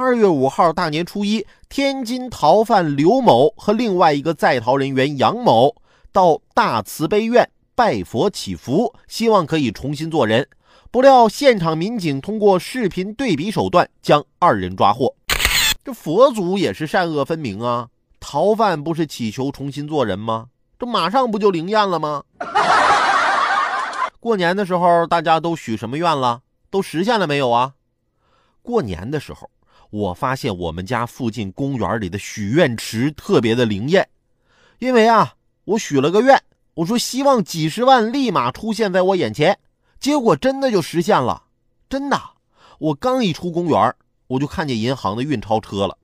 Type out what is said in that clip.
二月五号大年初一，天津逃犯刘某和另外一个在逃人员杨某到大慈悲院拜佛祈福，希望可以重新做人。不料现场民警通过视频对比手段将二人抓获。这佛祖也是善恶分明啊！逃犯不是祈求重新做人吗？这马上不就灵验了吗？过年的时候大家都许什么愿了？都实现了没有啊？过年的时候。我发现我们家附近公园里的许愿池特别的灵验，因为啊，我许了个愿，我说希望几十万立马出现在我眼前，结果真的就实现了，真的。我刚一出公园，我就看见银行的运钞车了，